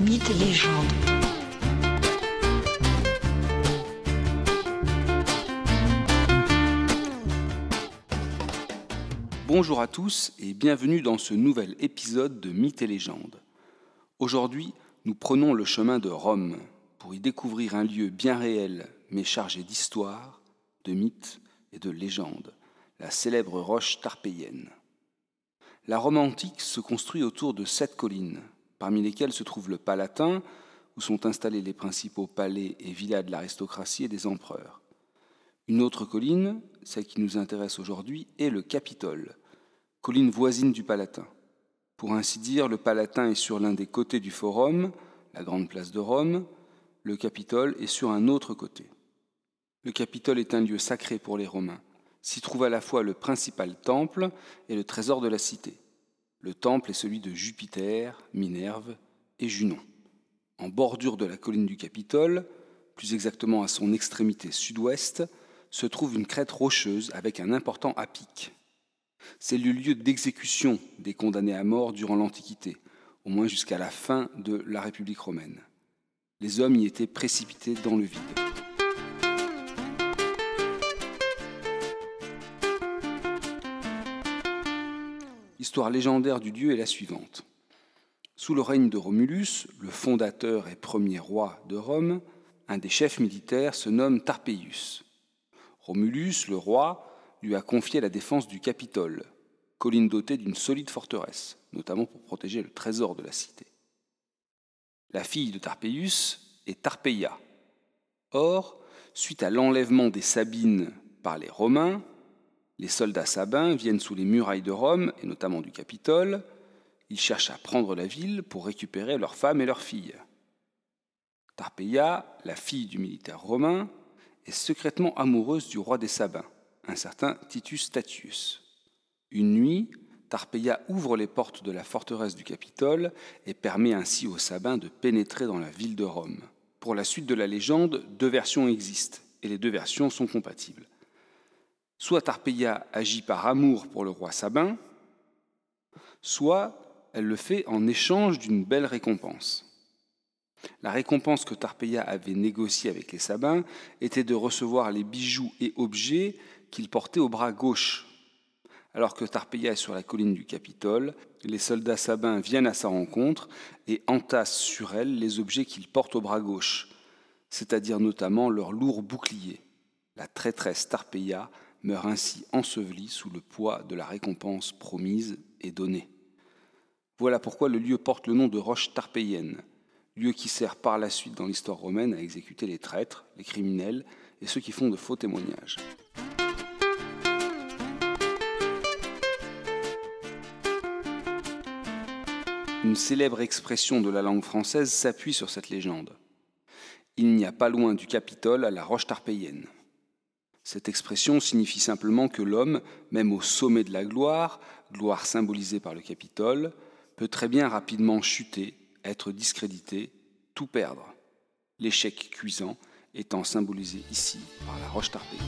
Mythes et légendes. Bonjour à tous et bienvenue dans ce nouvel épisode de Mythes et légendes. Aujourd'hui, nous prenons le chemin de Rome pour y découvrir un lieu bien réel mais chargé d'histoire, de mythes et de légendes, la célèbre roche tarpéienne. La Rome antique se construit autour de sept collines, parmi lesquelles se trouve le Palatin, où sont installés les principaux palais et villas de l'aristocratie et des empereurs. Une autre colline, celle qui nous intéresse aujourd'hui, est le Capitole, colline voisine du Palatin. Pour ainsi dire, le Palatin est sur l'un des côtés du Forum, la grande place de Rome, le Capitole est sur un autre côté. Le Capitole est un lieu sacré pour les Romains. S'y trouve à la fois le principal temple et le trésor de la cité. Le temple est celui de Jupiter, Minerve et Junon. En bordure de la colline du Capitole, plus exactement à son extrémité sud-ouest, se trouve une crête rocheuse avec un important apic. C'est le lieu d'exécution des condamnés à mort durant l'Antiquité, au moins jusqu'à la fin de la République romaine. Les hommes y étaient précipités dans le vide. L'histoire légendaire du dieu est la suivante. Sous le règne de Romulus, le fondateur et premier roi de Rome, un des chefs militaires se nomme Tarpeius. Romulus, le roi, lui a confié la défense du Capitole, colline dotée d'une solide forteresse, notamment pour protéger le trésor de la cité. La fille de Tarpeius est Tarpeia. Or, suite à l'enlèvement des Sabines par les Romains, les soldats sabins viennent sous les murailles de Rome, et notamment du Capitole. Ils cherchent à prendre la ville pour récupérer leurs femmes et leurs filles. Tarpeia, la fille du militaire romain, est secrètement amoureuse du roi des Sabins, un certain Titus Statius. Une nuit, Tarpeia ouvre les portes de la forteresse du Capitole et permet ainsi aux Sabins de pénétrer dans la ville de Rome. Pour la suite de la légende, deux versions existent, et les deux versions sont compatibles. Soit Tarpeia agit par amour pour le roi Sabin, soit elle le fait en échange d'une belle récompense. La récompense que Tarpeia avait négociée avec les Sabins était de recevoir les bijoux et objets qu'il portait au bras gauche. Alors que Tarpeia est sur la colline du Capitole, les soldats sabins viennent à sa rencontre et entassent sur elle les objets qu'ils portent au bras gauche, c'est-à-dire notamment leurs lourds boucliers. La traîtresse Tarpeia meurt ainsi enseveli sous le poids de la récompense promise et donnée. Voilà pourquoi le lieu porte le nom de roche tarpéienne, lieu qui sert par la suite dans l'histoire romaine à exécuter les traîtres, les criminels et ceux qui font de faux témoignages. Une célèbre expression de la langue française s'appuie sur cette légende. Il n'y a pas loin du Capitole à la roche tarpéienne. Cette expression signifie simplement que l'homme, même au sommet de la gloire, gloire symbolisée par le Capitole, peut très bien rapidement chuter, être discrédité, tout perdre. L'échec cuisant étant symbolisé ici par la roche tarpéienne.